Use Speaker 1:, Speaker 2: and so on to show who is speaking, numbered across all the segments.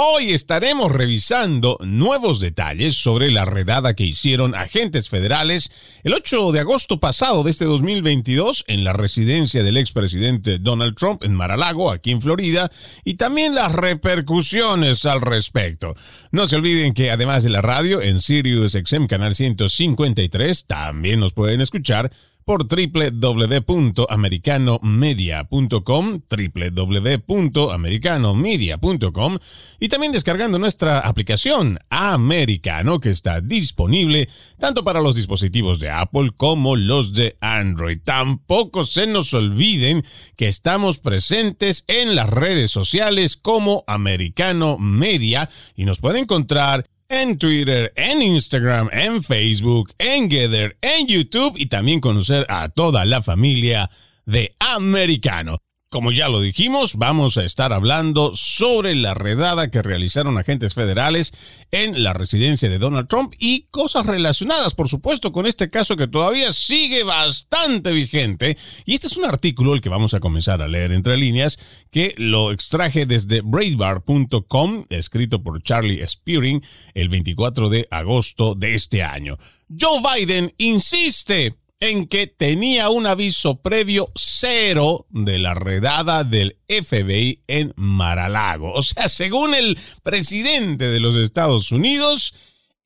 Speaker 1: Hoy estaremos revisando nuevos detalles sobre la redada que hicieron agentes federales el 8 de agosto pasado de este 2022 en la residencia del expresidente Donald Trump en Mar-a-Lago, aquí en Florida, y también las repercusiones al respecto. No se olviden que además de la radio en Sirius XM Canal 153, también nos pueden escuchar por www.americanomedia.com, www.americanomedia.com y también descargando nuestra aplicación Americano que está disponible tanto para los dispositivos de Apple como los de Android. Tampoco se nos olviden que estamos presentes en las redes sociales como Americano Media y nos puede encontrar en Twitter, en Instagram, en Facebook, en Gather, en YouTube y también conocer a toda la familia de Americano. Como ya lo dijimos, vamos a estar hablando sobre la redada que realizaron agentes federales en la residencia de Donald Trump y cosas relacionadas, por supuesto, con este caso que todavía sigue bastante vigente. Y este es un artículo el que vamos a comenzar a leer entre líneas, que lo extraje desde braidbar.com, escrito por Charlie Spearing el 24 de agosto de este año. Joe Biden insiste en que tenía un aviso previo de la redada del FBI en Maralago. O sea, según el presidente de los Estados Unidos,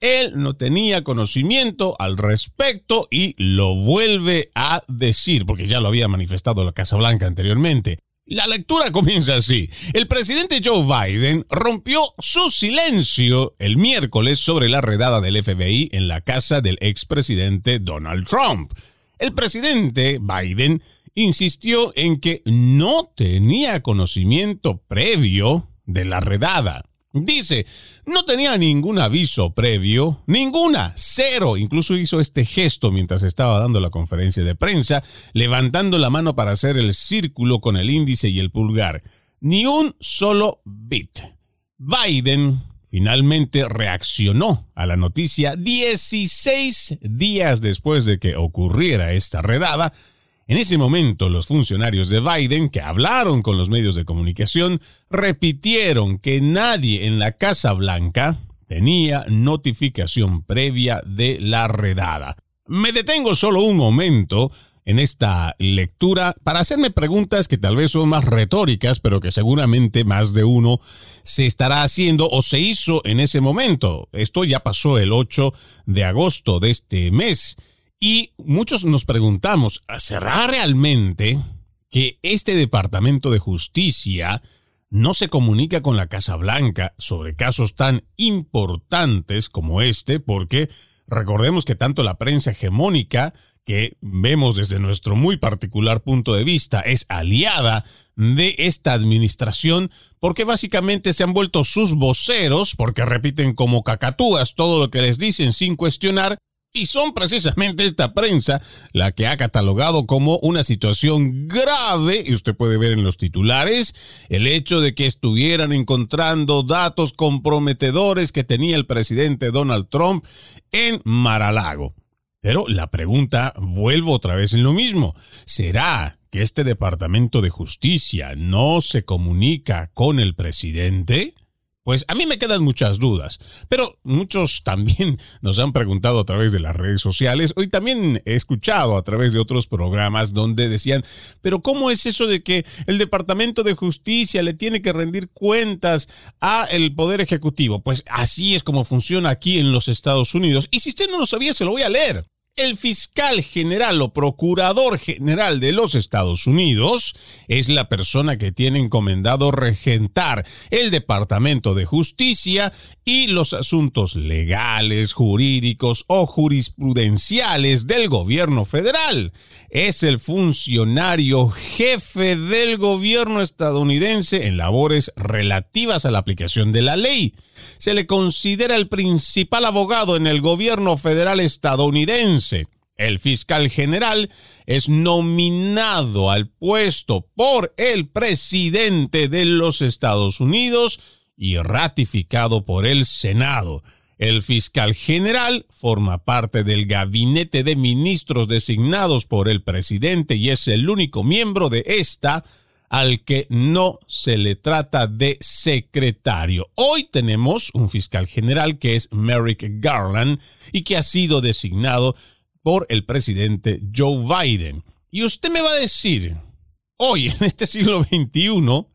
Speaker 1: él no tenía conocimiento al respecto y lo vuelve a decir, porque ya lo había manifestado la Casa Blanca anteriormente. La lectura comienza así. El presidente Joe Biden rompió su silencio el miércoles sobre la redada del FBI en la casa del expresidente Donald Trump. El presidente Biden insistió en que no tenía conocimiento previo de la redada. Dice, no tenía ningún aviso previo, ninguna, cero. Incluso hizo este gesto mientras estaba dando la conferencia de prensa, levantando la mano para hacer el círculo con el índice y el pulgar. Ni un solo bit. Biden finalmente reaccionó a la noticia 16 días después de que ocurriera esta redada en ese momento, los funcionarios de Biden que hablaron con los medios de comunicación repitieron que nadie en la Casa Blanca tenía notificación previa de la redada. Me detengo solo un momento en esta lectura para hacerme preguntas que tal vez son más retóricas, pero que seguramente más de uno se estará haciendo o se hizo en ese momento. Esto ya pasó el 8 de agosto de este mes. Y muchos nos preguntamos, ¿será realmente que este Departamento de Justicia no se comunica con la Casa Blanca sobre casos tan importantes como este? Porque recordemos que tanto la prensa hegemónica, que vemos desde nuestro muy particular punto de vista, es aliada de esta administración porque básicamente se han vuelto sus voceros, porque repiten como cacatúas todo lo que les dicen sin cuestionar, y son precisamente esta prensa la que ha catalogado como una situación grave, y usted puede ver en los titulares, el hecho de que estuvieran encontrando datos comprometedores que tenía el presidente Donald Trump en Maralago. Pero la pregunta, vuelvo otra vez en lo mismo, ¿será que este Departamento de Justicia no se comunica con el presidente? Pues a mí me quedan muchas dudas, pero muchos también nos han preguntado a través de las redes sociales. Hoy también he escuchado a través de otros programas donde decían, pero ¿cómo es eso de que el Departamento de Justicia le tiene que rendir cuentas a el Poder Ejecutivo? Pues así es como funciona aquí en los Estados Unidos. Y si usted no lo sabía, se lo voy a leer. El fiscal general o procurador general de los Estados Unidos es la persona que tiene encomendado regentar el Departamento de Justicia y los asuntos legales, jurídicos o jurisprudenciales del gobierno federal. Es el funcionario jefe del gobierno estadounidense en labores relativas a la aplicación de la ley. Se le considera el principal abogado en el gobierno federal estadounidense el fiscal general es nominado al puesto por el presidente de los Estados Unidos y ratificado por el Senado. El fiscal general forma parte del gabinete de ministros designados por el presidente y es el único miembro de esta al que no se le trata de secretario. Hoy tenemos un fiscal general que es Merrick Garland y que ha sido designado por el presidente Joe Biden. Y usted me va a decir, hoy en este siglo XXI,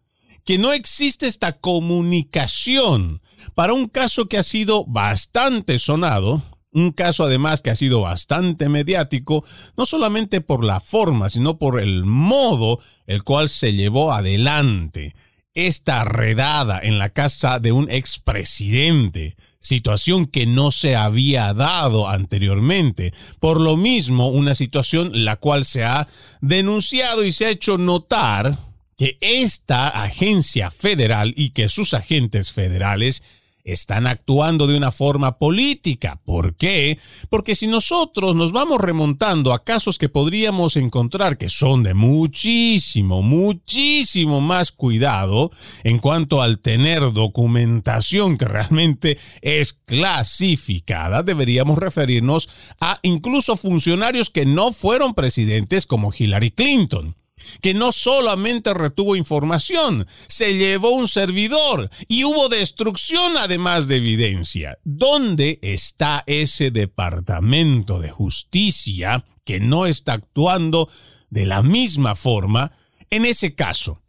Speaker 1: que no existe esta comunicación para un caso que ha sido bastante sonado, un caso además que ha sido bastante mediático, no solamente por la forma, sino por el modo el cual se llevó adelante esta redada en la casa de un expresidente, situación que no se había dado anteriormente. Por lo mismo, una situación la cual se ha denunciado y se ha hecho notar que esta agencia federal y que sus agentes federales están actuando de una forma política. ¿Por qué? Porque si nosotros nos vamos remontando a casos que podríamos encontrar que son de muchísimo, muchísimo más cuidado en cuanto al tener documentación que realmente es clasificada, deberíamos referirnos a incluso funcionarios que no fueron presidentes como Hillary Clinton que no solamente retuvo información, se llevó un servidor y hubo destrucción además de evidencia. ¿Dónde está ese departamento de justicia que no está actuando de la misma forma en ese caso?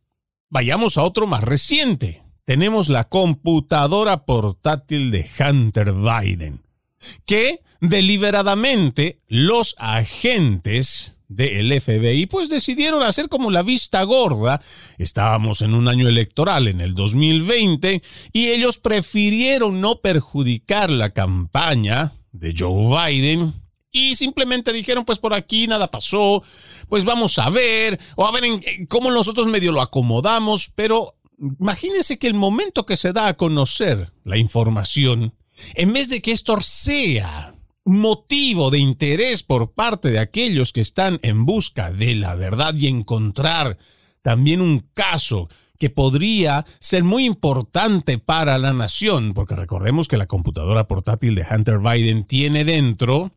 Speaker 1: Vayamos a otro más reciente. Tenemos la computadora portátil de Hunter Biden, que deliberadamente los agentes del FBI, pues decidieron hacer como la vista gorda. Estábamos en un año electoral, en el 2020, y ellos prefirieron no perjudicar la campaña de Joe Biden y simplemente dijeron, pues por aquí nada pasó, pues vamos a ver, o a ver en, cómo nosotros medio lo acomodamos, pero imagínense que el momento que se da a conocer la información, en vez de que esto sea motivo de interés por parte de aquellos que están en busca de la verdad y encontrar también un caso que podría ser muy importante para la nación, porque recordemos que la computadora portátil de Hunter Biden tiene dentro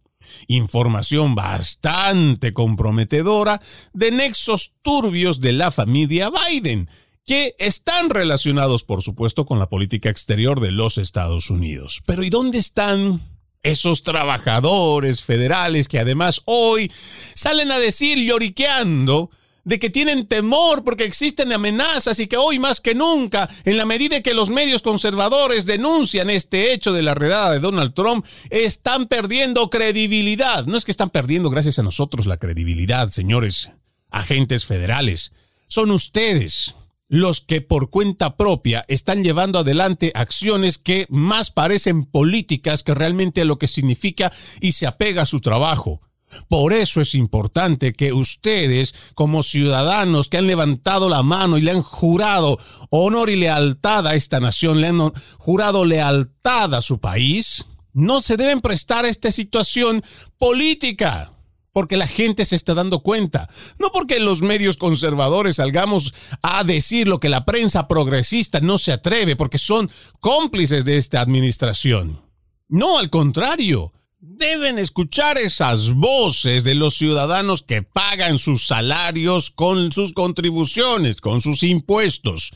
Speaker 1: información bastante comprometedora de nexos turbios de la familia Biden, que están relacionados, por supuesto, con la política exterior de los Estados Unidos. Pero ¿y dónde están esos trabajadores federales que además hoy salen a decir lloriqueando de que tienen temor porque existen amenazas y que hoy más que nunca, en la medida que los medios conservadores denuncian este hecho de la redada de Donald Trump, están perdiendo credibilidad. No es que están perdiendo gracias a nosotros la credibilidad, señores agentes federales. Son ustedes los que por cuenta propia están llevando adelante acciones que más parecen políticas que realmente lo que significa y se apega a su trabajo. Por eso es importante que ustedes, como ciudadanos que han levantado la mano y le han jurado honor y lealtad a esta nación, le han jurado lealtad a su país, no se deben prestar a esta situación política porque la gente se está dando cuenta, no porque los medios conservadores salgamos a decir lo que la prensa progresista no se atreve, porque son cómplices de esta administración. No, al contrario, deben escuchar esas voces de los ciudadanos que pagan sus salarios con sus contribuciones, con sus impuestos.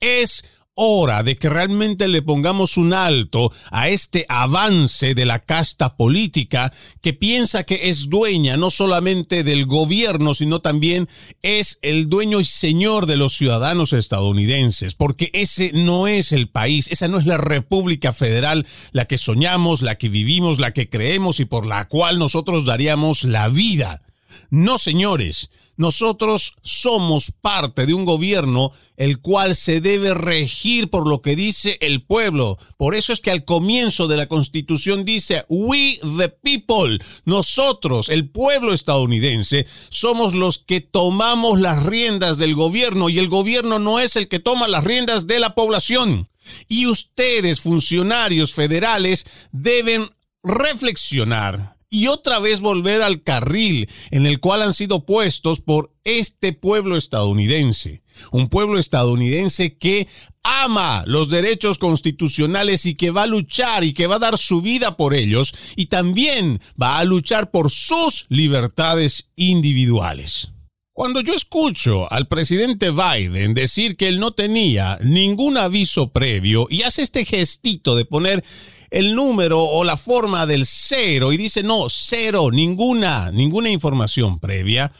Speaker 1: Es hora de que realmente le pongamos un alto a este avance de la casta política que piensa que es dueña no solamente del gobierno, sino también es el dueño y señor de los ciudadanos estadounidenses, porque ese no es el país, esa no es la República Federal la que soñamos, la que vivimos, la que creemos y por la cual nosotros daríamos la vida. No, señores, nosotros somos parte de un gobierno el cual se debe regir por lo que dice el pueblo. Por eso es que al comienzo de la Constitución dice, we the people, nosotros, el pueblo estadounidense, somos los que tomamos las riendas del gobierno y el gobierno no es el que toma las riendas de la población. Y ustedes, funcionarios federales, deben reflexionar y otra vez volver al carril en el cual han sido puestos por este pueblo estadounidense. Un pueblo estadounidense que ama los derechos constitucionales y que va a luchar y que va a dar su vida por ellos y también va a luchar por sus libertades individuales. Cuando yo escucho al presidente Biden decir que él no tenía ningún aviso previo y hace este gestito de poner el número o la forma del cero y dice no, cero, ninguna, ninguna información previa,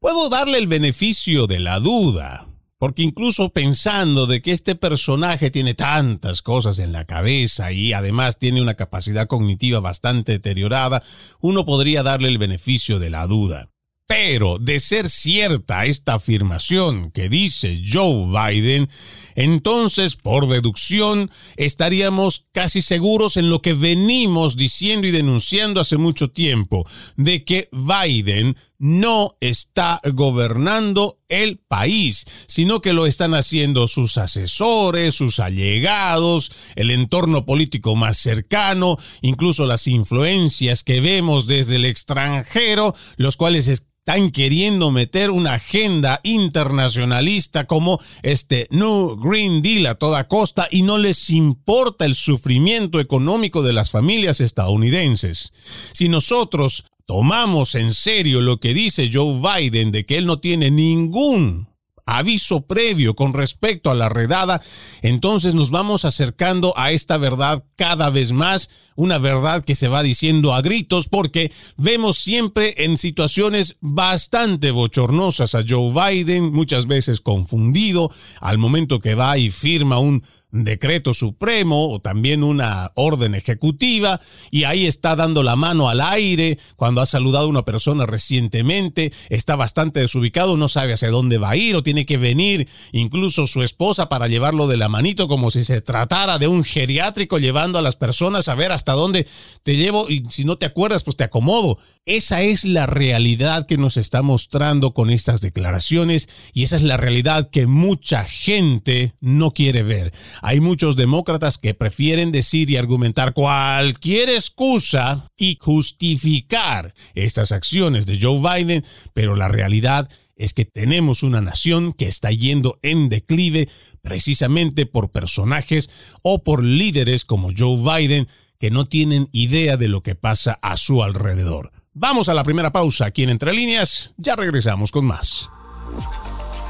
Speaker 1: puedo darle el beneficio de la duda. Porque incluso pensando de que este personaje tiene tantas cosas en la cabeza y además tiene una capacidad cognitiva bastante deteriorada, uno podría darle el beneficio de la duda. Pero de ser cierta esta afirmación que dice Joe Biden, entonces por deducción estaríamos casi seguros en lo que venimos diciendo y denunciando hace mucho tiempo, de que Biden no está gobernando el país, sino que lo están haciendo sus asesores, sus allegados, el entorno político más cercano, incluso las influencias que vemos desde el extranjero, los cuales están queriendo meter una agenda internacionalista como este New Green Deal a toda costa y no les importa el sufrimiento económico de las familias estadounidenses. Si nosotros tomamos en serio lo que dice Joe Biden de que él no tiene ningún aviso previo con respecto a la redada, entonces nos vamos acercando a esta verdad cada vez más, una verdad que se va diciendo a gritos porque vemos siempre en situaciones bastante bochornosas a Joe Biden, muchas veces confundido, al momento que va y firma un decreto supremo o también una orden ejecutiva y ahí está dando la mano al aire cuando ha saludado a una persona recientemente, está bastante desubicado, no sabe hacia dónde va a ir o tiene que venir incluso su esposa para llevarlo de la manito como si se tratara de un geriátrico llevando a las personas a ver hasta dónde te llevo y si no te acuerdas pues te acomodo. Esa es la realidad que nos está mostrando con estas declaraciones y esa es la realidad que mucha gente no quiere ver. Hay muchos demócratas que prefieren decir y argumentar cualquier excusa y justificar estas acciones de Joe Biden, pero la realidad es que tenemos una nación que está yendo en declive precisamente por personajes o por líderes como Joe Biden que no tienen idea de lo que pasa a su alrededor. Vamos a la primera pausa aquí en Entre Líneas, ya regresamos con más.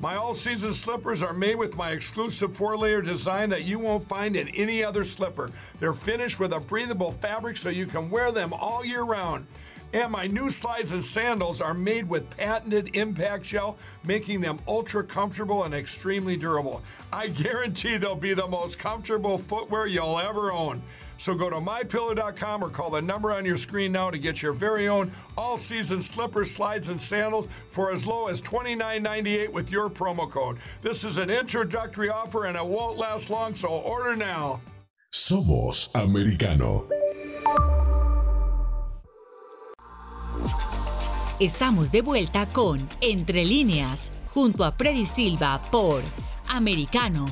Speaker 2: My all season slippers are made with my exclusive four layer design that you won't find in any other slipper. They're finished with a breathable fabric so you can wear them all year round. And my new slides and sandals are made with patented impact gel, making them ultra comfortable and extremely durable. I guarantee they'll be the most comfortable footwear you'll ever own. So go to mypillow.com or call the number on your screen now to get your very own all season slippers, slides, and sandals for as low as $29.98 with your promo code. This is an introductory offer and it won't last long, so order now.
Speaker 3: Somos americano.
Speaker 4: Estamos de vuelta con Entre líneas, junto a Freddy Silva por Americano.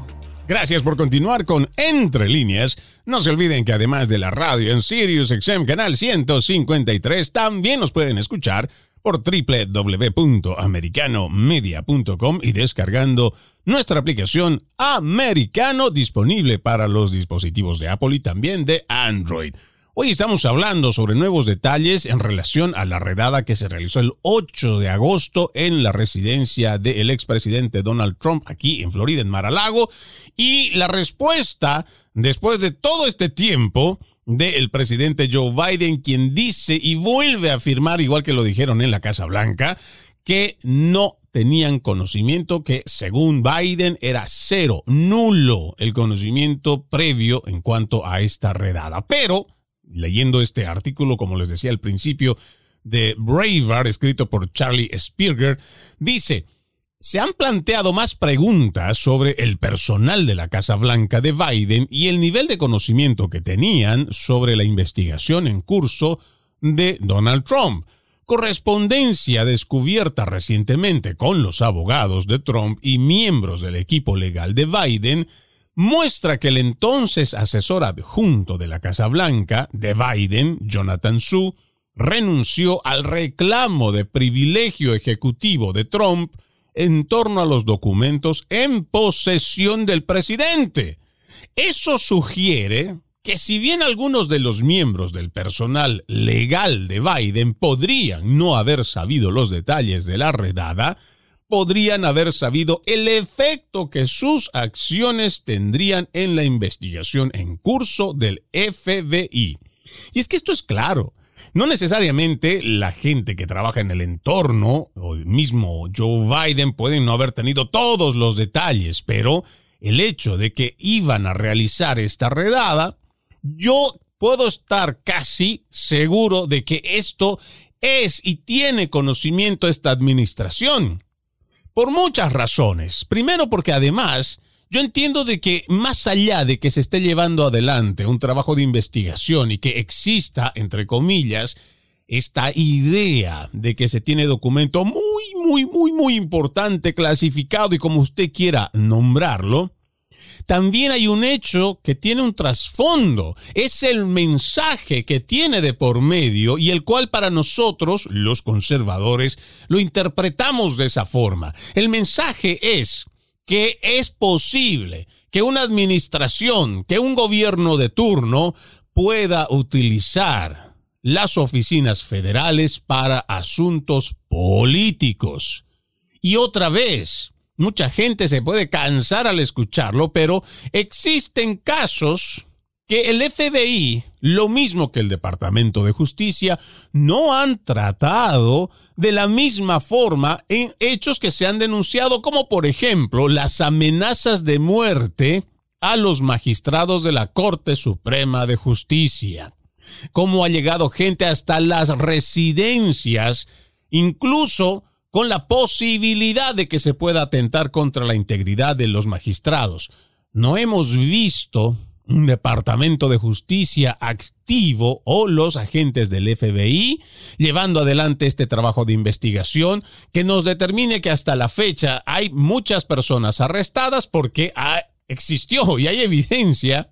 Speaker 1: Gracias por continuar con Entre líneas. No se olviden que además de la radio en Sirius XM Canal 153, también nos pueden escuchar por www.americanomedia.com y descargando nuestra aplicación Americano disponible para los dispositivos de Apple y también de Android. Hoy estamos hablando sobre nuevos detalles en relación a la redada que se realizó el 8 de agosto en la residencia del expresidente Donald Trump aquí en Florida, en Mar-a-Lago, y la respuesta después de todo este tiempo del presidente Joe Biden, quien dice y vuelve a afirmar, igual que lo dijeron en la Casa Blanca, que no tenían conocimiento, que según Biden era cero, nulo el conocimiento previo en cuanto a esta redada. Pero leyendo este artículo, como les decía al principio, de Braver, escrito por Charlie Spieger, dice, se han planteado más preguntas sobre el personal de la Casa Blanca de Biden y el nivel de conocimiento que tenían sobre la investigación en curso de Donald Trump. Correspondencia descubierta recientemente con los abogados de Trump y miembros del equipo legal de Biden muestra que el entonces asesor adjunto de la Casa Blanca, de Biden, Jonathan Su, renunció al reclamo de privilegio ejecutivo de Trump en torno a los documentos en posesión del presidente. Eso sugiere que si bien algunos de los miembros del personal legal de Biden podrían no haber sabido los detalles de la redada, podrían haber sabido el efecto que sus acciones tendrían en la investigación en curso del FBI. Y es que esto es claro. No necesariamente la gente que trabaja en el entorno o el mismo Joe Biden pueden no haber tenido todos los detalles, pero el hecho de que iban a realizar esta redada, yo puedo estar casi seguro de que esto es y tiene conocimiento esta administración. Por muchas razones. Primero porque además yo entiendo de que más allá de que se esté llevando adelante un trabajo de investigación y que exista, entre comillas, esta idea de que se tiene documento muy, muy, muy, muy importante, clasificado y como usted quiera nombrarlo, también hay un hecho que tiene un trasfondo. Es el mensaje que tiene de por medio y el cual para nosotros, los conservadores, lo interpretamos de esa forma. El mensaje es que es posible que una administración, que un gobierno de turno pueda utilizar las oficinas federales para asuntos políticos. Y otra vez, Mucha gente se puede cansar al escucharlo, pero existen casos que el FBI, lo mismo que el Departamento de Justicia, no han tratado de la misma forma en hechos que se han denunciado, como por ejemplo las amenazas de muerte a los magistrados de la Corte Suprema de Justicia. Cómo ha llegado gente hasta las residencias, incluso con la posibilidad de que se pueda atentar contra la integridad de los magistrados. No hemos visto un departamento de justicia activo o los agentes del FBI llevando adelante este trabajo de investigación que nos determine que hasta la fecha hay muchas personas arrestadas porque existió y hay evidencia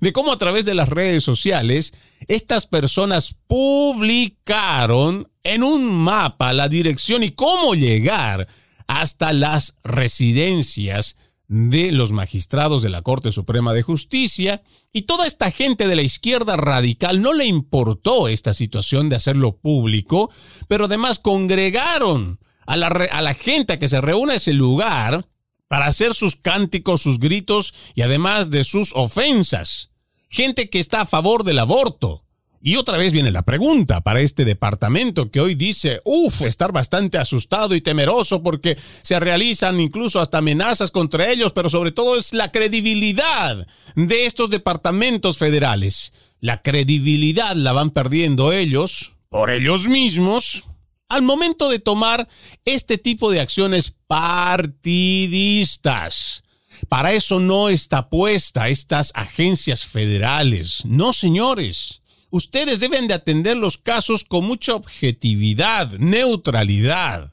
Speaker 1: de cómo a través de las redes sociales estas personas publicaron en un mapa la dirección y cómo llegar hasta las residencias de los magistrados de la Corte Suprema de Justicia y toda esta gente de la izquierda radical no le importó esta situación de hacerlo público, pero además congregaron a la, a la gente que se reúne a ese lugar para hacer sus cánticos, sus gritos y además de sus ofensas. Gente que está a favor del aborto, y otra vez viene la pregunta para este departamento que hoy dice, uff, estar bastante asustado y temeroso porque se realizan incluso hasta amenazas contra ellos, pero sobre todo es la credibilidad de estos departamentos federales. La credibilidad la van perdiendo ellos por ellos mismos al momento de tomar este tipo de acciones partidistas. Para eso no está puesta estas agencias federales. No, señores ustedes deben de atender los casos con mucha objetividad, neutralidad.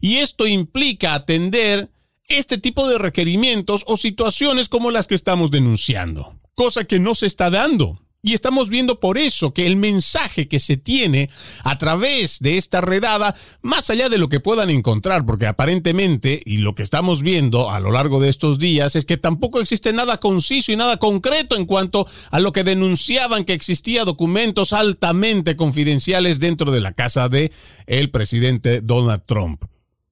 Speaker 1: Y esto implica atender este tipo de requerimientos o situaciones como las que estamos denunciando, cosa que no se está dando. Y estamos viendo por eso que el mensaje que se tiene a través de esta redada, más allá de lo que puedan encontrar, porque aparentemente, y lo que estamos viendo a lo largo de estos días, es que tampoco existe nada conciso y nada concreto en cuanto a lo que denunciaban que existía documentos altamente confidenciales dentro de la casa de el presidente Donald Trump.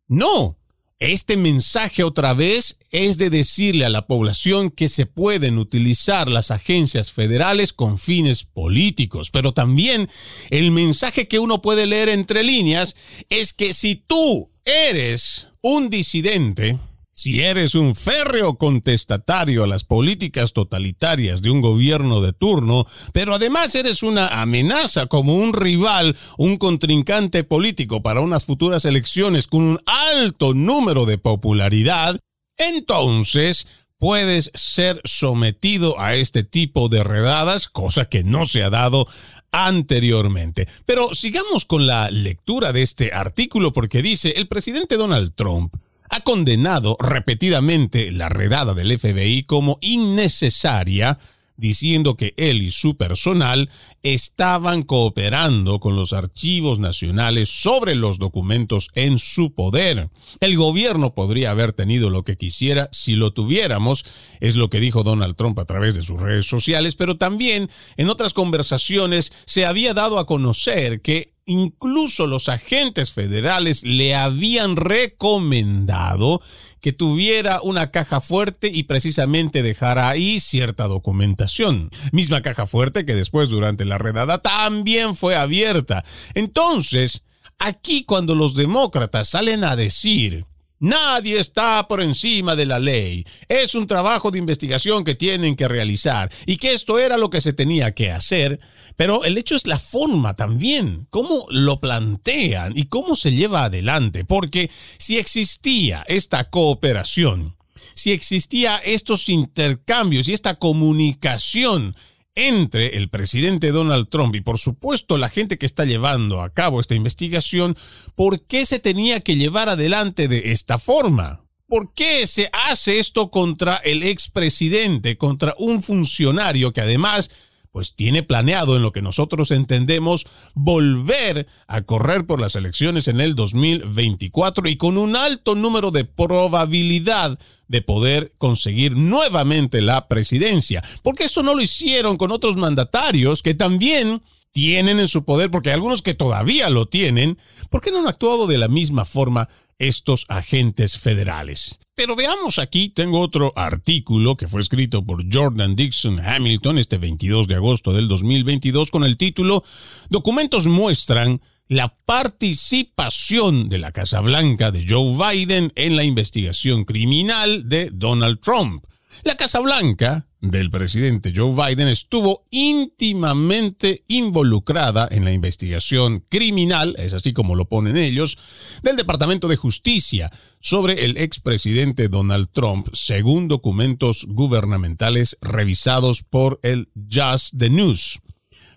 Speaker 1: No, este mensaje otra vez es de decirle a la población que se pueden utilizar las agencias federales con fines políticos, pero también el mensaje que uno puede leer entre líneas es que si tú eres un disidente, si eres un férreo contestatario a las políticas totalitarias de un gobierno de turno, pero además eres una amenaza como un rival, un contrincante político para unas futuras elecciones con un alto número de popularidad, entonces puedes ser sometido a este tipo de redadas, cosa que no se ha dado anteriormente. Pero sigamos con la lectura de este artículo porque dice el presidente Donald Trump ha condenado repetidamente la redada del FBI como innecesaria, diciendo que él y su personal estaban cooperando con los archivos nacionales sobre los documentos en su poder. El gobierno podría haber tenido lo que quisiera si lo tuviéramos, es lo que dijo Donald Trump a través de sus redes sociales, pero también en otras conversaciones se había dado a conocer que Incluso los agentes federales le habían recomendado que tuviera una caja fuerte y precisamente dejara ahí cierta documentación. Misma caja fuerte que después durante la redada también fue abierta. Entonces, aquí cuando los demócratas salen a decir Nadie está por encima de la ley. Es un trabajo de investigación que tienen que realizar y que esto era lo que se tenía que hacer. Pero el hecho es la forma también, cómo lo plantean y cómo se lleva adelante. Porque si existía esta cooperación, si existía estos intercambios y esta comunicación entre el presidente Donald Trump y por supuesto la gente que está llevando a cabo esta investigación, ¿por qué se tenía que llevar adelante de esta forma? ¿Por qué se hace esto contra el expresidente, contra un funcionario que además pues tiene planeado en lo que nosotros entendemos volver a correr por las elecciones en el 2024 y con un alto número de probabilidad de poder conseguir nuevamente la presidencia. Porque eso no lo hicieron con otros mandatarios que también tienen en su poder, porque hay algunos que todavía lo tienen, ¿por qué no han actuado de la misma forma estos agentes federales? Pero veamos aquí, tengo otro artículo que fue escrito por Jordan Dixon Hamilton este 22 de agosto del 2022 con el título Documentos muestran la participación de la Casa Blanca de Joe Biden en la investigación criminal de Donald Trump. La Casa Blanca del presidente Joe Biden estuvo íntimamente involucrada en la investigación criminal, es así como lo ponen ellos, del Departamento de Justicia sobre el expresidente Donald Trump, según documentos gubernamentales revisados por el Just the News.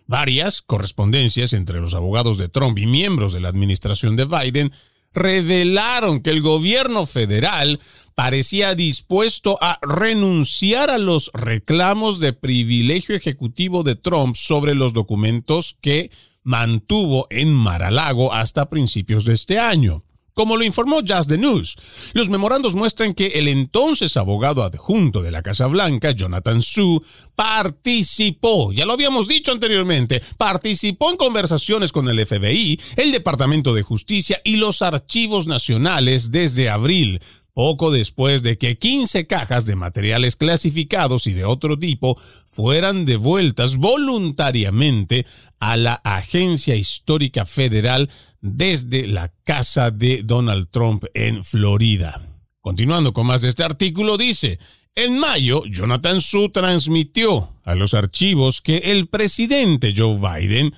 Speaker 1: Varias correspondencias entre los abogados de Trump y miembros de la administración de Biden revelaron que el gobierno federal parecía dispuesto a renunciar a los reclamos de privilegio ejecutivo de Trump sobre los documentos que mantuvo en Maralago hasta principios de este año. Como lo informó Just the News, los memorandos muestran que el entonces abogado adjunto de la Casa Blanca, Jonathan Su, participó, ya lo habíamos dicho anteriormente, participó en conversaciones con el FBI, el Departamento de Justicia y los archivos nacionales desde abril poco después de que 15 cajas de materiales clasificados y de otro tipo fueran devueltas voluntariamente a la Agencia Histórica Federal desde la casa de Donald Trump en Florida. Continuando con más de este artículo, dice, en mayo, Jonathan Su transmitió a los archivos que el presidente Joe Biden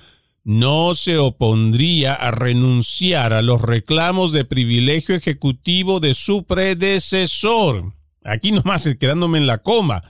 Speaker 1: no se opondría a renunciar a los reclamos de privilegio ejecutivo de su predecesor. Aquí nomás quedándome en la coma.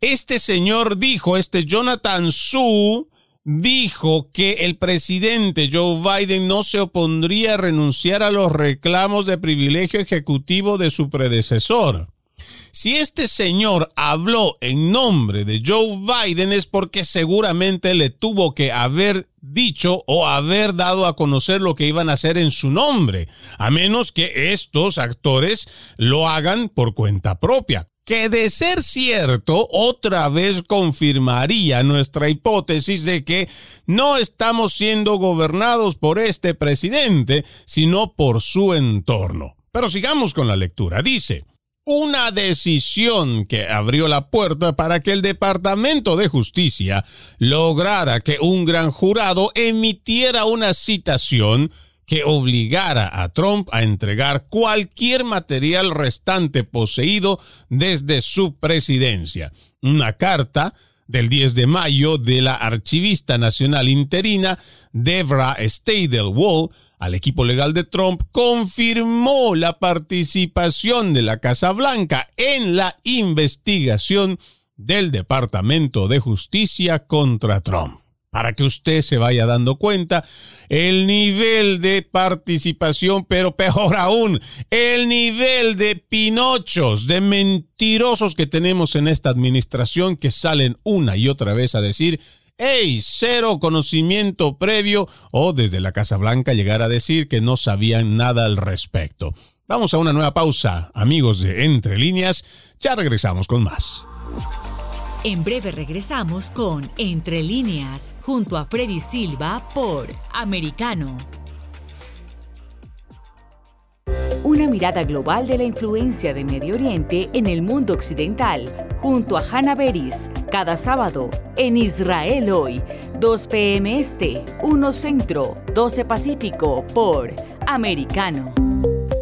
Speaker 1: Este señor dijo, este Jonathan Su, dijo que el presidente Joe Biden no se opondría a renunciar a los reclamos de privilegio ejecutivo de su predecesor. Si este señor habló en nombre de Joe Biden es porque seguramente le tuvo que haber dicho o haber dado a conocer lo que iban a hacer en su nombre, a menos que estos actores lo hagan por cuenta propia que de ser cierto, otra vez confirmaría nuestra hipótesis de que no estamos siendo gobernados por este presidente, sino por su entorno. Pero sigamos con la lectura. Dice, una decisión que abrió la puerta para que el Departamento de Justicia lograra que un gran jurado emitiera una citación que obligara a Trump a entregar cualquier material restante poseído desde su presidencia. Una carta del 10 de mayo de la archivista nacional interina Debra Wall al equipo legal de Trump confirmó la participación de la Casa Blanca en la investigación del Departamento de Justicia contra Trump. Para que usted se vaya dando cuenta el nivel de participación, pero peor aún, el nivel de pinochos, de mentirosos que tenemos en esta administración que salen una y otra vez a decir ¡Ey! Cero conocimiento previo o desde la Casa Blanca llegar a decir que no sabían nada al respecto. Vamos a una nueva pausa, amigos de Entre Líneas. Ya regresamos con más.
Speaker 4: En breve regresamos con Entre Líneas, junto a Freddy Silva por Americano. Una mirada global de la influencia de Medio Oriente en el mundo occidental, junto a Hannah Beris, cada sábado en Israel hoy, 2 p.m. Este, 1 Centro, 12 Pacífico, por Americano.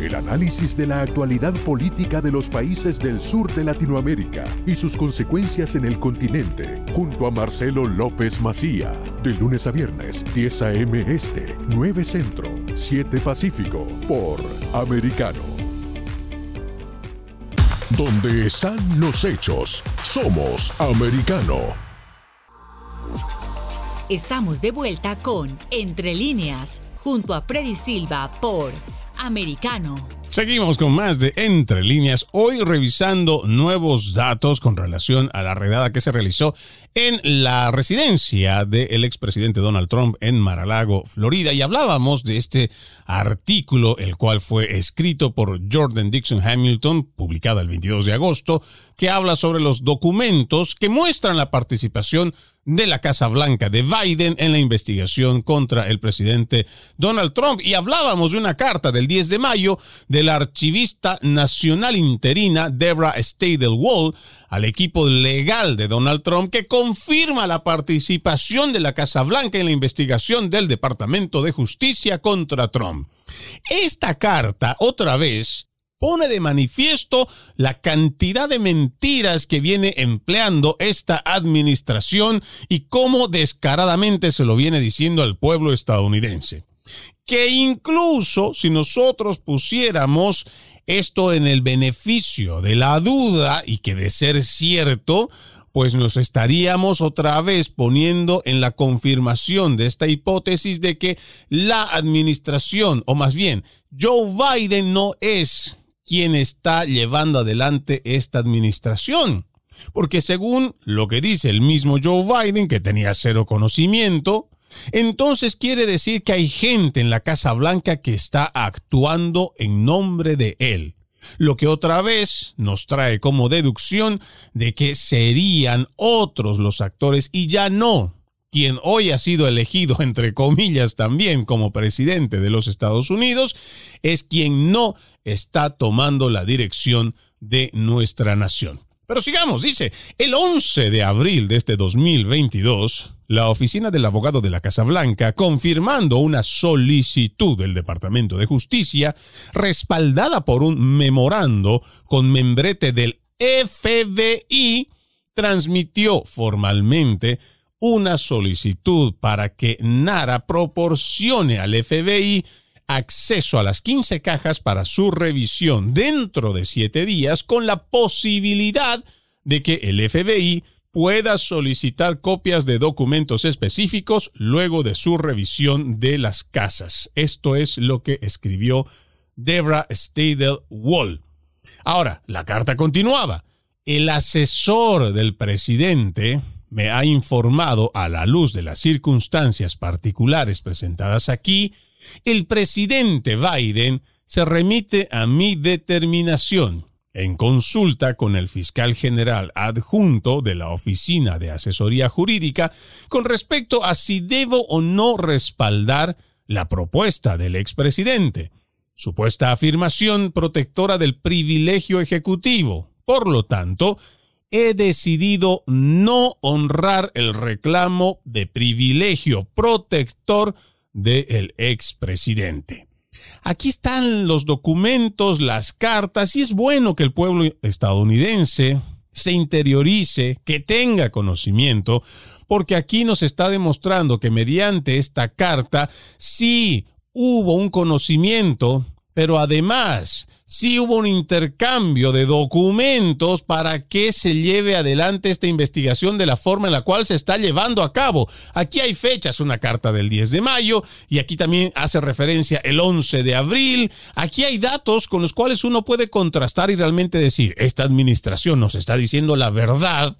Speaker 3: El análisis de la actualidad política de los países del sur de Latinoamérica y sus consecuencias en el continente, junto a Marcelo López Macía, de lunes a viernes, 10 a.m. Este, 9 Centro, 7 Pacífico, por Americano. Donde están los hechos, somos Americano.
Speaker 4: Estamos de vuelta con Entre líneas, junto a Freddy Silva por americano.
Speaker 1: Seguimos con más de Entre líneas, hoy revisando nuevos datos con relación a la redada que se realizó en la residencia del expresidente Donald Trump en Maralago, Florida, y hablábamos de este artículo, el cual fue escrito por Jordan Dixon Hamilton, publicado el 22 de agosto, que habla sobre los documentos que muestran la participación de la Casa Blanca de Biden en la investigación contra el presidente Donald Trump. Y hablábamos de una carta del 10 de mayo de la archivista nacional interina Deborah Wall al equipo legal de Donald Trump que confirma la participación de la Casa Blanca en la investigación del Departamento de Justicia contra Trump. Esta carta, otra vez, pone de manifiesto la cantidad de mentiras que viene empleando esta administración y cómo descaradamente se lo viene diciendo al pueblo estadounidense. Que incluso si nosotros pusiéramos esto en el beneficio de la duda y que de ser cierto, pues nos estaríamos otra vez poniendo en la confirmación de esta hipótesis de que la administración, o más bien, Joe Biden no es quien está llevando adelante esta administración. Porque según lo que dice el mismo Joe Biden, que tenía cero conocimiento, entonces quiere decir que hay gente en la Casa Blanca que está actuando en nombre de él. Lo que otra vez nos trae como deducción de que serían otros los actores y ya no quien hoy ha sido elegido, entre comillas, también como presidente de los Estados Unidos, es quien no está tomando la dirección de nuestra nación. Pero sigamos, dice, el 11 de abril de este 2022, la oficina del abogado de la Casa Blanca, confirmando una solicitud del Departamento de Justicia, respaldada por un memorando con membrete del FBI, transmitió formalmente una solicitud para que NARA proporcione al FBI acceso a las 15 cajas para su revisión dentro de 7 días con la posibilidad de que el FBI pueda solicitar copias de documentos específicos luego de su revisión de las casas. Esto es lo que escribió Debra Stadel Wall. Ahora, la carta continuaba. El asesor del presidente, me ha informado a la luz de las circunstancias particulares presentadas aquí, el presidente Biden se remite a mi determinación en consulta con el fiscal general adjunto de la Oficina de Asesoría Jurídica con respecto a si debo o no respaldar la propuesta del expresidente, supuesta afirmación protectora del privilegio ejecutivo. Por lo tanto, he decidido no honrar el reclamo de privilegio protector del expresidente. Aquí están los documentos, las cartas, y es bueno que el pueblo estadounidense se interiorice, que tenga conocimiento, porque aquí nos está demostrando que mediante esta carta sí hubo un conocimiento pero además sí hubo un intercambio de documentos para que se lleve adelante esta investigación de la forma en la cual se está llevando a cabo. Aquí hay fechas, una carta del 10 de mayo y aquí también hace referencia el 11 de abril. Aquí hay datos con los cuales uno puede contrastar y realmente decir, esta administración nos está diciendo la verdad.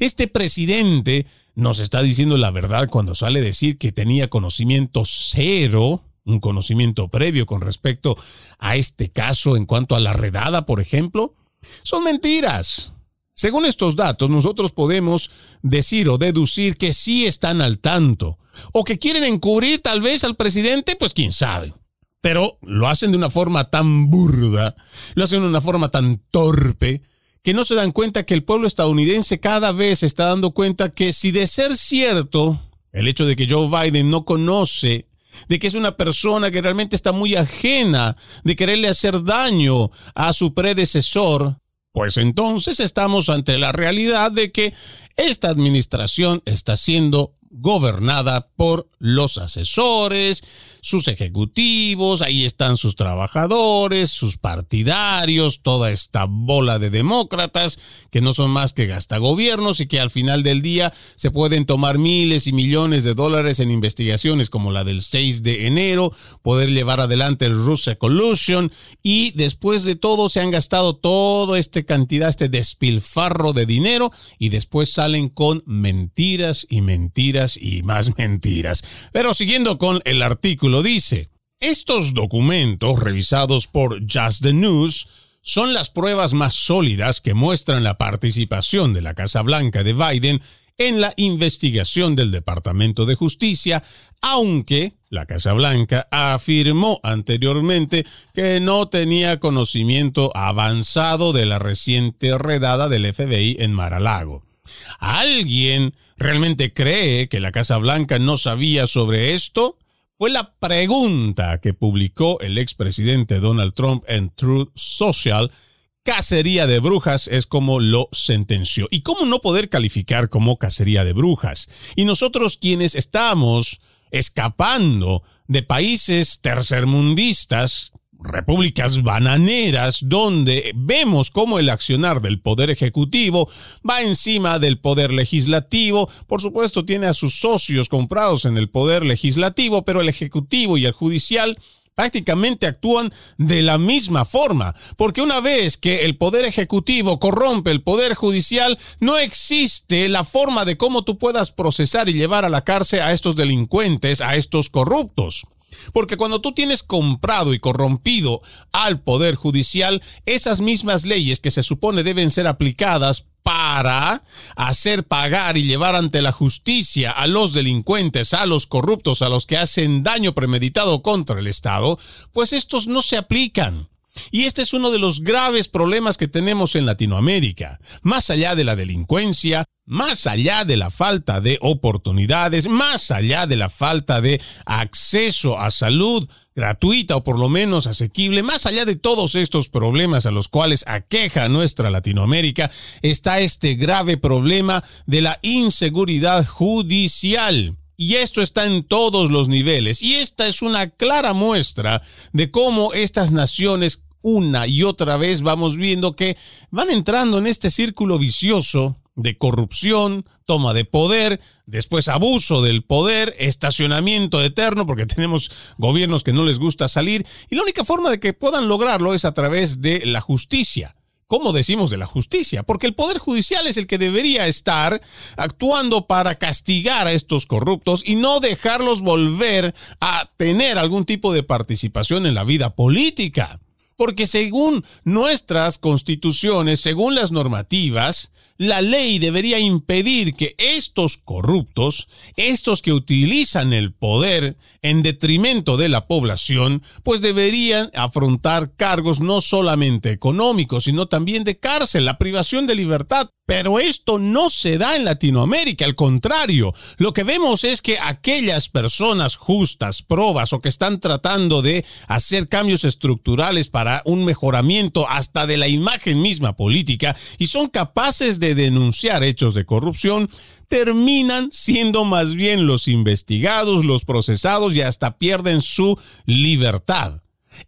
Speaker 1: Este presidente nos está diciendo la verdad cuando sale a decir que tenía conocimiento cero, un conocimiento previo con respecto a este caso en cuanto a la redada, por ejemplo? Son mentiras. Según estos datos, nosotros podemos decir o deducir que sí están al tanto, o que quieren encubrir tal vez al presidente, pues quién sabe. Pero lo hacen de una forma tan burda, lo hacen de una forma tan torpe, que no se dan cuenta que el pueblo estadounidense cada vez está dando cuenta que si de ser cierto el hecho de que Joe Biden no conoce, de que es una persona que realmente está muy ajena de quererle hacer daño a su predecesor, pues entonces estamos ante la realidad de que esta administración está siendo gobernada por los asesores, sus ejecutivos, ahí están sus trabajadores, sus partidarios, toda esta bola de demócratas que no son más que gastagobiernos y que al final del día se pueden tomar miles y millones de dólares en investigaciones como la del 6 de enero, poder llevar adelante el Russia Collusion y después de todo se han gastado toda esta cantidad, este despilfarro de dinero y después salen con mentiras y mentiras y más mentiras. Pero siguiendo con el artículo, lo dice. Estos documentos, revisados por Just the News, son las pruebas más sólidas que muestran la participación de la Casa Blanca de Biden en la investigación del Departamento de Justicia, aunque la Casa Blanca afirmó anteriormente que no tenía conocimiento avanzado de la reciente redada del FBI en Mar-a-Lago. ¿Alguien realmente cree que la Casa Blanca no sabía sobre esto? Fue la pregunta que publicó el expresidente Donald Trump en Truth Social. Cacería de brujas es como lo sentenció. ¿Y cómo no poder calificar como cacería de brujas? Y nosotros quienes estamos escapando de países tercermundistas repúblicas bananeras donde vemos cómo el accionar del poder ejecutivo va encima del poder legislativo. Por supuesto, tiene a sus socios comprados en el poder legislativo, pero el ejecutivo y el judicial prácticamente actúan de la misma forma, porque una vez que el poder ejecutivo corrompe el poder judicial, no existe la forma de cómo tú puedas procesar y llevar a la cárcel a estos delincuentes, a estos corruptos. Porque cuando tú tienes comprado y corrompido al Poder Judicial, esas mismas leyes que se supone deben ser aplicadas para hacer pagar y llevar ante la justicia a los delincuentes, a los corruptos, a los que hacen daño premeditado contra el Estado, pues estos no se aplican. Y este es uno de los graves problemas que tenemos en Latinoamérica. Más allá de la delincuencia, más allá de la falta de oportunidades, más allá de la falta de acceso a salud gratuita o por lo menos asequible, más allá de todos estos problemas a los cuales aqueja nuestra Latinoamérica, está este grave problema de la inseguridad judicial. Y esto está en todos los niveles. Y esta es una clara muestra de cómo estas naciones una y otra vez vamos viendo que van entrando en este círculo vicioso de corrupción, toma de poder, después abuso del poder, estacionamiento eterno, porque tenemos gobiernos que no les gusta salir, y la única forma de que puedan lograrlo es a través de la justicia. ¿Cómo decimos de la justicia? Porque el Poder Judicial es el que debería estar actuando para castigar a estos corruptos y no dejarlos volver a tener algún tipo de participación en la vida política. Porque según nuestras constituciones, según las normativas, la ley debería impedir que estos corruptos, estos que utilizan el poder en detrimento de la población, pues deberían afrontar cargos no solamente económicos, sino también de cárcel, la privación de libertad. Pero esto no se da en Latinoamérica, al contrario, lo que vemos es que aquellas personas justas, probas o que están tratando de hacer cambios estructurales para un mejoramiento hasta de la imagen misma política y son capaces de denunciar hechos de corrupción, terminan siendo más bien los investigados, los procesados y hasta pierden su libertad.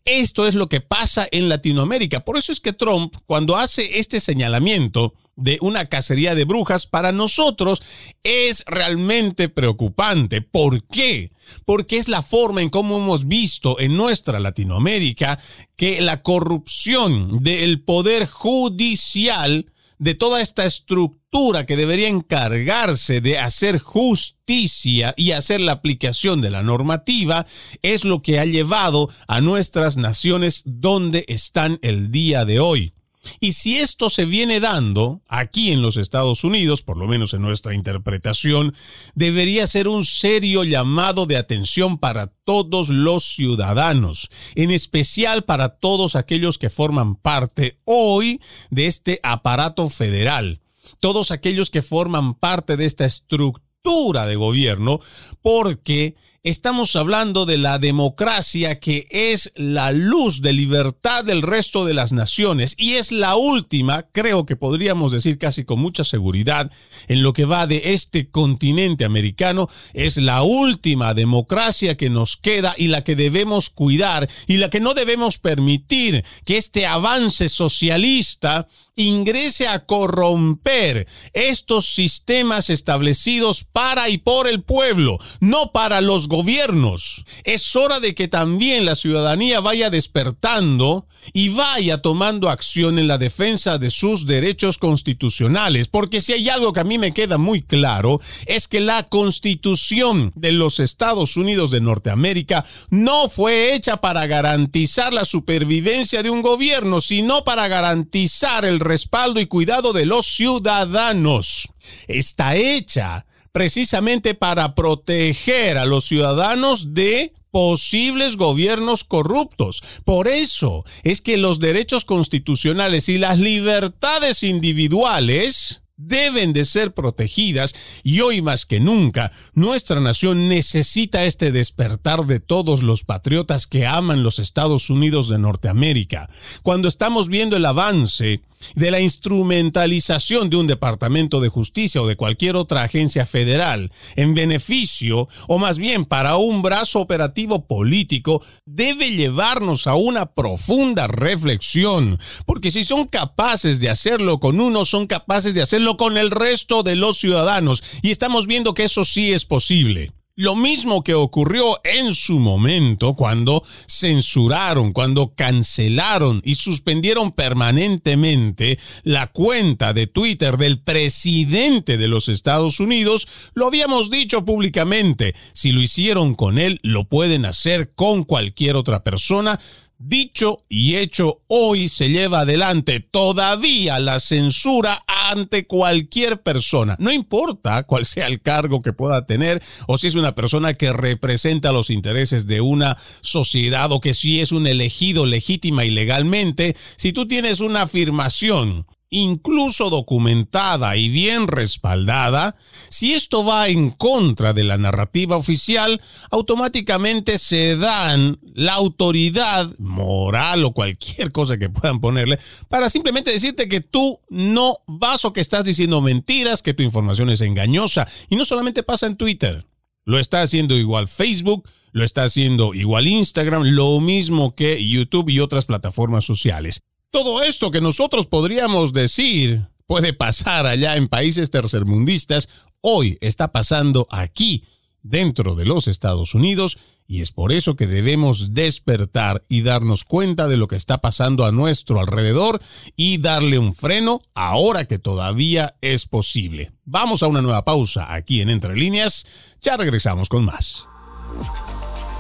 Speaker 1: Esto es lo que pasa en Latinoamérica. Por eso es que Trump, cuando hace este señalamiento, de una cacería de brujas para nosotros es realmente preocupante. ¿Por qué? Porque es la forma en cómo hemos visto en nuestra Latinoamérica que la corrupción del poder judicial de toda esta estructura que debería encargarse de hacer justicia y hacer la aplicación de la normativa es lo que ha llevado a nuestras naciones donde están el día de hoy. Y si esto se viene dando aquí en los Estados Unidos, por lo menos en nuestra interpretación, debería ser un serio llamado de atención para todos los ciudadanos, en especial para todos aquellos que forman parte hoy de este aparato federal, todos aquellos que forman parte de esta estructura de gobierno, porque Estamos hablando de la democracia que es la luz de libertad del resto de las naciones y es la última, creo que podríamos decir casi con mucha seguridad, en lo que va de este continente americano, es la última democracia que nos queda y la que debemos cuidar y la que no debemos permitir que este avance socialista ingrese a corromper estos sistemas establecidos para y por el pueblo, no para los gobiernos. Es hora de que también la ciudadanía vaya despertando y vaya tomando acción en la defensa de sus derechos constitucionales, porque si hay algo que a mí me queda muy claro, es que la constitución de los Estados Unidos de Norteamérica no fue hecha para garantizar la supervivencia de un gobierno, sino para garantizar el respaldo y cuidado de los ciudadanos. Está hecha precisamente para proteger a los ciudadanos de posibles gobiernos corruptos. Por eso es que los derechos constitucionales y las libertades individuales deben de ser protegidas y hoy más que nunca nuestra nación necesita este despertar de todos los patriotas que aman los Estados Unidos de Norteamérica. Cuando estamos viendo el avance de la instrumentalización de un departamento de justicia o de cualquier otra agencia federal en beneficio o más bien para un brazo operativo político debe llevarnos a una profunda reflexión, porque si son capaces de hacerlo con uno, son capaces de hacerlo con el resto de los ciudadanos y estamos viendo que eso sí es posible. Lo mismo que ocurrió en su momento cuando censuraron, cuando cancelaron y suspendieron permanentemente la cuenta de Twitter del presidente de los Estados Unidos, lo habíamos dicho públicamente. Si lo hicieron con él, lo pueden hacer con cualquier otra persona Dicho y hecho, hoy se lleva adelante todavía la censura ante cualquier persona. No importa cuál sea el cargo que pueda tener o si es una persona que representa los intereses de una sociedad o que si es un elegido legítima y legalmente. Si tú tienes una afirmación incluso documentada y bien respaldada, si esto va en contra de la narrativa oficial, automáticamente se dan la autoridad moral o cualquier cosa que puedan ponerle para simplemente decirte que tú no vas o que estás diciendo mentiras, que tu información es engañosa. Y no solamente pasa en Twitter, lo está haciendo igual Facebook, lo está haciendo igual Instagram, lo mismo que YouTube y otras plataformas sociales. Todo esto que nosotros podríamos decir puede pasar allá en países tercermundistas, hoy está pasando aquí, dentro de los Estados Unidos, y es por eso que debemos despertar y darnos cuenta de lo que está pasando a nuestro alrededor y darle un freno ahora que todavía es posible. Vamos a una nueva pausa aquí en Entre Líneas, ya regresamos con más.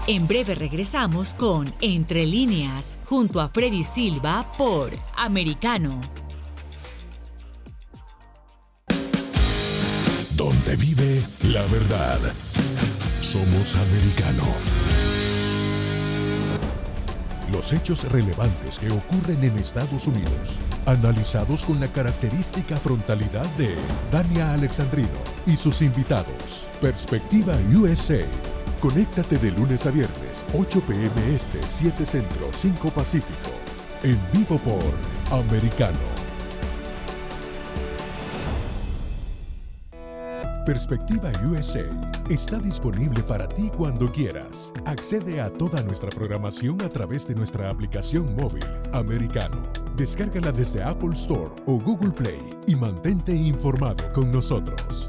Speaker 4: En breve regresamos con Entre líneas, junto a Freddy Silva por Americano.
Speaker 3: Donde vive la verdad. Somos americano. Los hechos relevantes que ocurren en Estados Unidos, analizados con la característica frontalidad de Dania Alexandrino y sus invitados. Perspectiva USA Conéctate de lunes a viernes, 8 pm este, 7 centro, 5 pacífico. En vivo por Americano. Perspectiva USA está disponible para ti cuando quieras. Accede a toda nuestra programación a través de nuestra aplicación móvil Americano. Descárgala desde Apple Store o Google Play y mantente informado con nosotros.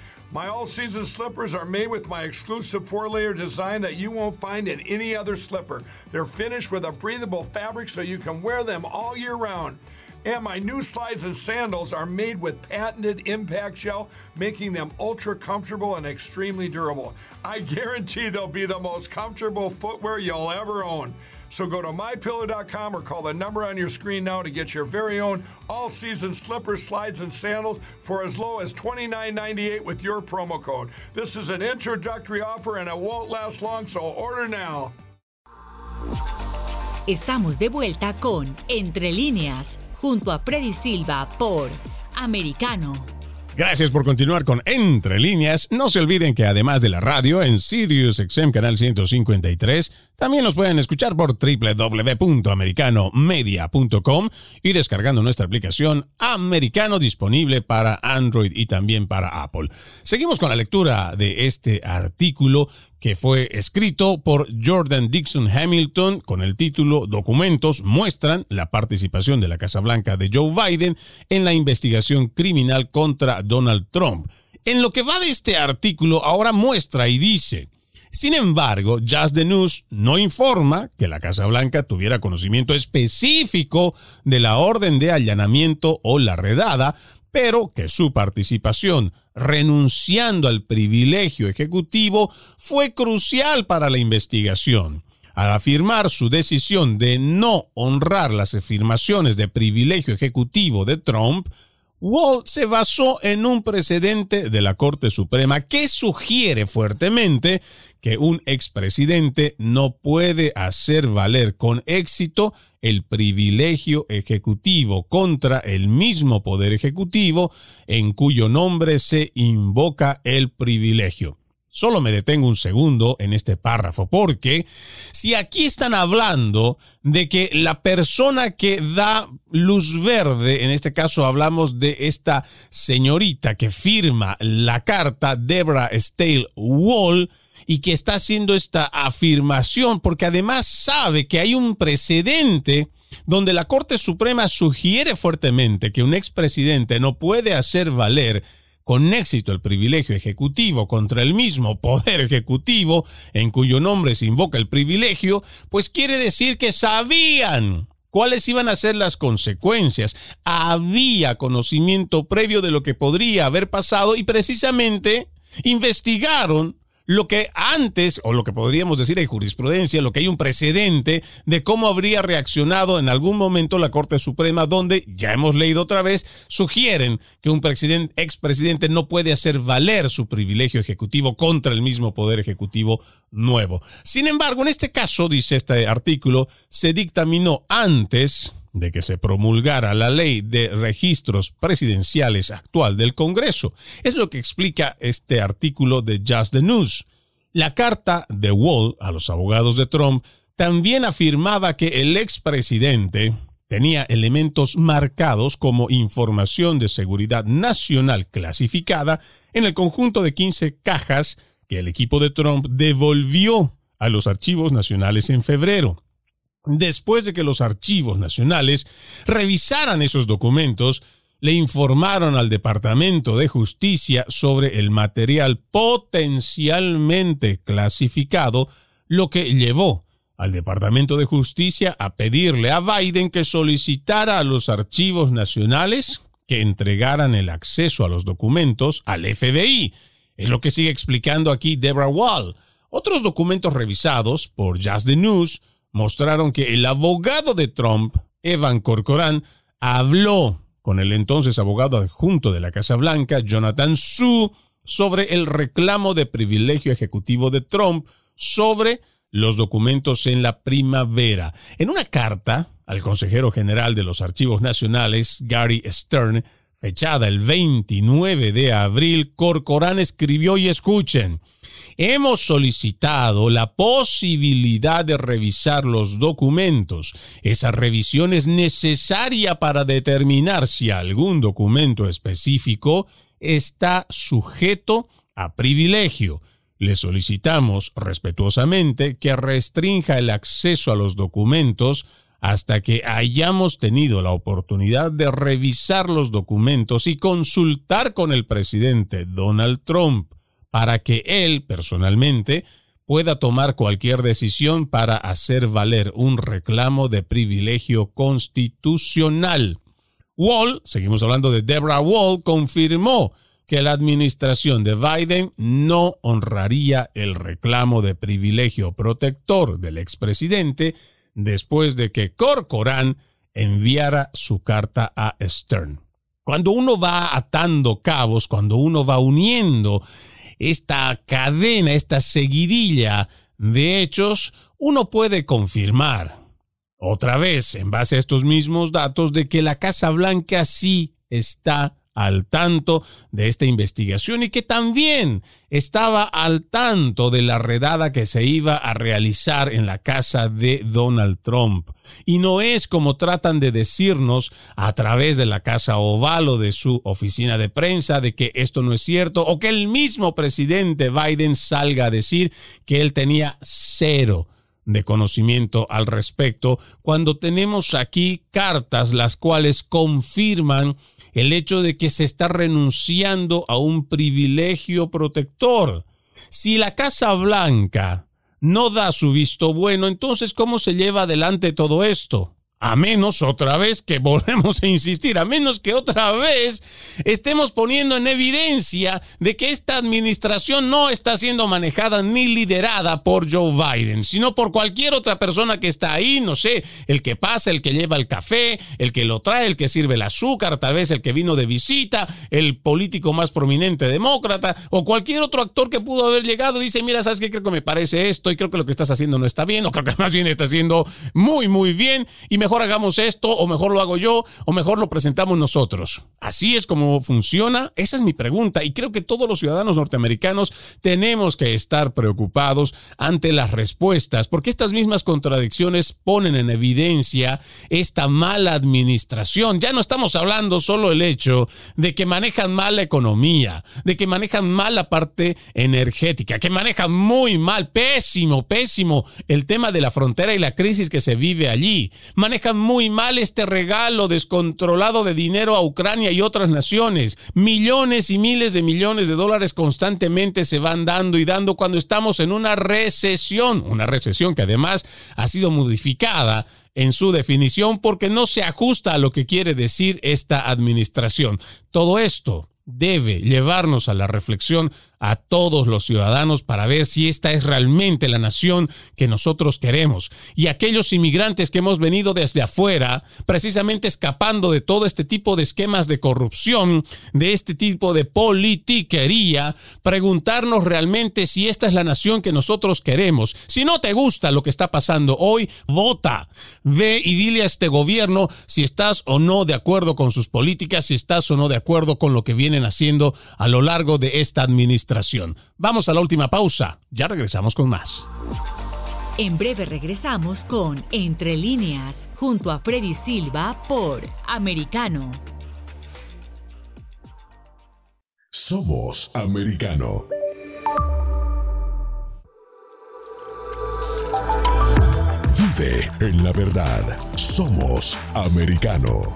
Speaker 2: My all season slippers are made with my exclusive four layer design that you won't find in any other slipper. They're finished with a breathable fabric so you can wear them all year round. And my new slides and sandals are made with patented impact gel, making them ultra comfortable and extremely durable. I guarantee they'll be the most comfortable footwear you'll ever own. So go to mypillow.com or call the number on your screen now to get your very own all-season slippers, slides, and sandals for as low as $29.98 with your promo code. This is an introductory offer and it won't last long, so order now.
Speaker 4: Estamos de vuelta con Entre líneas, junto a Freddy Silva por Americano.
Speaker 1: Gracias por continuar con Entre Líneas. No se olviden que además de la radio en Sirius XM Canal 153, también nos pueden escuchar por www.americanomedia.com y descargando nuestra aplicación Americano disponible para Android y también para Apple. Seguimos con la lectura de este artículo que fue escrito por Jordan Dixon Hamilton con el título Documentos muestran la participación de la Casa Blanca de Joe Biden en la investigación criminal contra Donald Trump. En lo que va de este artículo ahora muestra y dice, sin embargo, Just the News no informa que la Casa Blanca tuviera conocimiento específico de la orden de allanamiento o la redada, pero que su participación renunciando al privilegio ejecutivo fue crucial para la investigación. Al afirmar su decisión de no honrar las afirmaciones de privilegio ejecutivo de Trump, Walt se basó en un precedente de la Corte Suprema que sugiere fuertemente que un expresidente no puede hacer valer con éxito el privilegio ejecutivo contra el mismo poder ejecutivo en cuyo nombre se invoca el privilegio. Solo me detengo un segundo en este párrafo, porque si aquí están hablando de que la persona que da luz verde, en este caso hablamos de esta señorita que firma la carta, Deborah Stale Wall, y que está haciendo esta afirmación, porque además sabe que hay un precedente donde la Corte Suprema sugiere fuertemente que un expresidente no puede hacer valer con éxito el privilegio ejecutivo contra el mismo poder ejecutivo en cuyo nombre se invoca el privilegio, pues quiere decir que sabían cuáles iban a ser las consecuencias. Había conocimiento previo de lo que podría haber pasado y precisamente investigaron lo que antes, o lo que podríamos decir hay jurisprudencia, lo que hay un precedente de cómo habría reaccionado en algún momento la Corte Suprema, donde, ya hemos leído otra vez, sugieren que un expresidente no puede hacer valer su privilegio ejecutivo contra el mismo poder ejecutivo nuevo. Sin embargo, en este caso, dice este artículo, se dictaminó antes de que se promulgara la ley de registros presidenciales actual del Congreso. Es lo que explica este artículo de Just the News. La carta de Wall a los abogados de Trump también afirmaba que el expresidente tenía elementos marcados como información de seguridad nacional clasificada en el conjunto de 15 cajas que el equipo de Trump devolvió a los archivos nacionales en febrero. Después de que los archivos nacionales revisaran esos documentos, le informaron al Departamento de Justicia sobre el material potencialmente clasificado, lo que llevó al Departamento de Justicia a pedirle a Biden que solicitara a los archivos nacionales que entregaran el acceso a los documentos al FBI. Es lo que sigue explicando aquí Deborah Wall. Otros documentos revisados por Just the News mostraron que el abogado de Trump, Evan Corcoran, habló con el entonces abogado adjunto de la Casa Blanca, Jonathan Su, sobre el reclamo de privilegio ejecutivo de Trump sobre los documentos en la primavera. En una carta al consejero general de los Archivos Nacionales, Gary Stern, fechada el 29 de abril, Corcoran escribió y escuchen, hemos solicitado la posibilidad de revisar los documentos. Esa revisión es necesaria para determinar si algún documento específico está sujeto a privilegio. Le solicitamos respetuosamente que restrinja el acceso a los documentos hasta que hayamos tenido la oportunidad de revisar los documentos y consultar con el presidente Donald Trump para que él personalmente pueda tomar cualquier decisión para hacer valer un reclamo de privilegio constitucional. Wall, seguimos hablando de Deborah Wall, confirmó que la administración de Biden no honraría el reclamo de privilegio protector del expresidente después de que Corcoran enviara su carta a Stern. Cuando uno va atando cabos, cuando uno va uniendo esta cadena, esta seguidilla de hechos, uno puede confirmar otra vez, en base a estos mismos datos, de que la Casa Blanca sí está al tanto de esta investigación y que también estaba al tanto de la redada que se iba a realizar en la casa de Donald Trump. Y no es como tratan de decirnos a través de la Casa Oval o de su oficina de prensa de que esto no es cierto o que el mismo presidente Biden salga a decir que él tenía cero de conocimiento al respecto cuando tenemos aquí cartas las cuales confirman el hecho de que se está renunciando a un privilegio protector. Si la Casa Blanca no da su visto bueno, entonces ¿cómo se lleva adelante todo esto? A menos otra vez que volvemos a insistir, a menos que otra vez estemos poniendo en evidencia de que esta administración no está siendo manejada ni liderada por Joe Biden, sino por cualquier otra persona que está ahí, no sé, el que pasa, el que lleva el café, el que lo trae, el que sirve el azúcar, tal vez el que vino de visita, el político más prominente demócrata o cualquier otro actor que pudo haber llegado dice, mira, ¿sabes qué? Creo que me parece esto y creo que lo que estás haciendo no está bien o creo que más bien está haciendo muy, muy bien y me mejor hagamos esto, o mejor lo hago yo, o mejor lo presentamos nosotros. Así es como funciona. Esa es mi pregunta. Y creo que todos los ciudadanos norteamericanos tenemos que estar preocupados ante las respuestas, porque estas mismas contradicciones ponen en evidencia esta mala administración. Ya no estamos hablando solo el hecho de que manejan mal la economía, de que manejan mal la parte energética, que manejan muy mal, pésimo, pésimo el tema de la frontera y la crisis que se vive allí. Manejan muy mal este regalo descontrolado de dinero a Ucrania y otras naciones. Millones y miles de millones de dólares constantemente se van dando y dando cuando estamos en una recesión, una recesión que además ha sido modificada en su definición porque no se ajusta a lo que quiere decir esta administración. Todo esto debe llevarnos a la reflexión a todos los ciudadanos para ver si esta es realmente la nación que nosotros queremos. Y aquellos inmigrantes que hemos venido desde afuera, precisamente escapando de todo este tipo de esquemas de corrupción, de este tipo de politiquería, preguntarnos realmente si esta es la nación que nosotros queremos. Si no te gusta lo que está pasando hoy, vota. Ve y dile a este gobierno si estás o no de acuerdo con sus políticas, si estás o no de acuerdo con lo que vienen haciendo a lo largo de esta administración Vamos a la última pausa, ya regresamos con más.
Speaker 4: En breve regresamos con Entre líneas, junto a Freddy Silva por Americano.
Speaker 3: Somos Americano. Vive en la verdad. Somos Americano.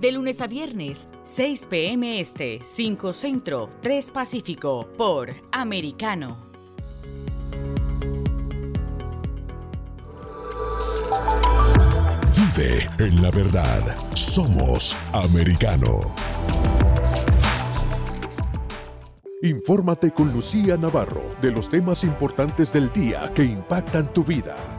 Speaker 4: de lunes a viernes, 6 p.m. Este, 5 Centro, 3 Pacífico, por Americano.
Speaker 3: Vive en la verdad. Somos Americano. Infórmate con Lucía Navarro de los temas importantes del día que impactan tu vida.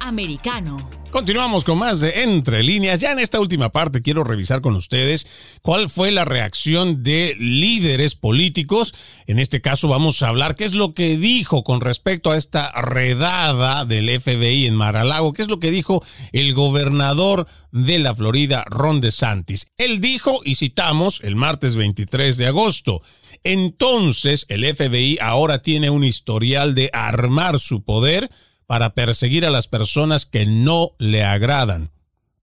Speaker 4: Americano.
Speaker 1: Continuamos con más de Entre líneas. Ya en esta última parte quiero revisar con ustedes cuál fue la reacción de líderes políticos. En este caso vamos a hablar qué es lo que dijo con respecto a esta redada del FBI en Mar-a-Lago, qué es lo que dijo el gobernador de la Florida, Ron DeSantis. Él dijo, y citamos, el martes 23 de agosto, entonces el FBI ahora tiene un historial de armar su poder para perseguir a las personas que no le agradan.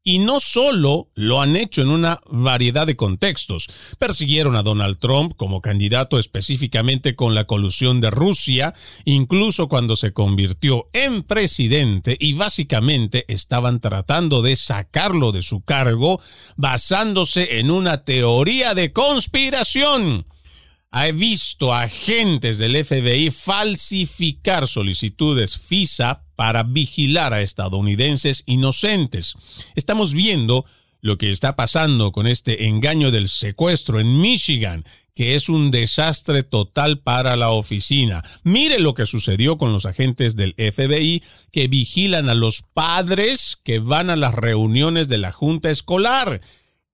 Speaker 1: Y no solo lo han hecho en una variedad de contextos. Persiguieron a Donald Trump como candidato específicamente con la colusión de Rusia, incluso cuando se convirtió en presidente y básicamente estaban tratando de sacarlo de su cargo basándose en una teoría de conspiración he visto a agentes del FBI falsificar solicitudes FISA para vigilar a estadounidenses inocentes. Estamos viendo lo que está pasando con este engaño del secuestro en Michigan, que es un desastre total para la oficina. Mire lo que sucedió con los agentes del FBI que vigilan a los padres que van a las reuniones de la junta escolar.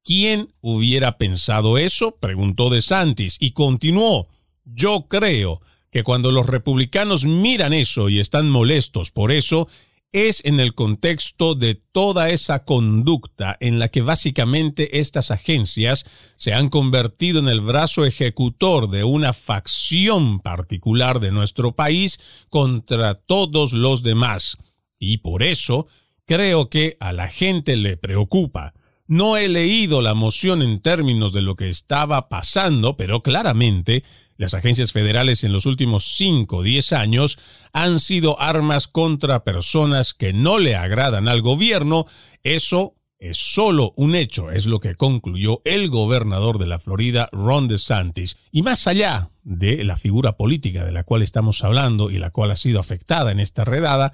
Speaker 1: ¿Quién hubiera pensado eso? preguntó De Santis y continuó. Yo creo que cuando los republicanos miran eso y están molestos por eso, es en el contexto de toda esa conducta en la que básicamente estas agencias se han convertido en el brazo ejecutor de una facción particular de nuestro país contra todos los demás. Y por eso creo que a la gente le preocupa no he leído la moción en términos de lo que estaba pasando, pero claramente Las agencias federales en los últimos 5 o 10 años han sido armas contra personas que no le agradan al gobierno. Eso es solo un hecho, es lo que concluyó el gobernador de la Florida, Ron DeSantis. Y más allá de la figura política de la cual estamos hablando y la cual ha sido afectada en esta redada,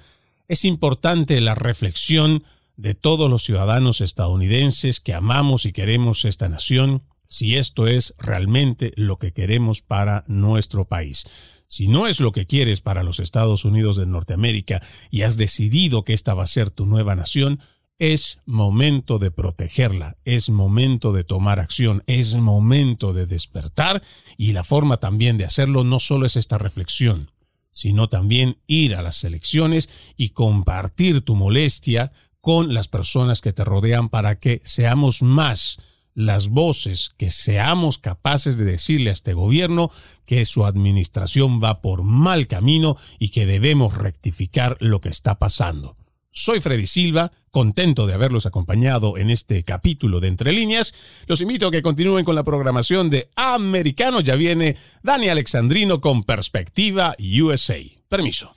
Speaker 1: es importante la reflexión de todos los ciudadanos estadounidenses que amamos y queremos esta nación, si esto es realmente lo que queremos para nuestro país. Si no es lo que quieres para los Estados Unidos de Norteamérica y has decidido que esta va a ser tu nueva nación, es momento de protegerla, es momento de tomar acción, es momento de despertar y la forma también de hacerlo no solo es esta reflexión, sino también ir a las elecciones y compartir tu molestia con las personas que te rodean para que seamos más las voces, que seamos capaces de decirle a este gobierno que su administración va por mal camino y que debemos rectificar lo que está pasando. Soy Freddy Silva, contento de haberlos acompañado en este capítulo de Entre Líneas. Los invito a que continúen con la programación de Americano. Ya viene Dani Alexandrino con Perspectiva USA. Permiso.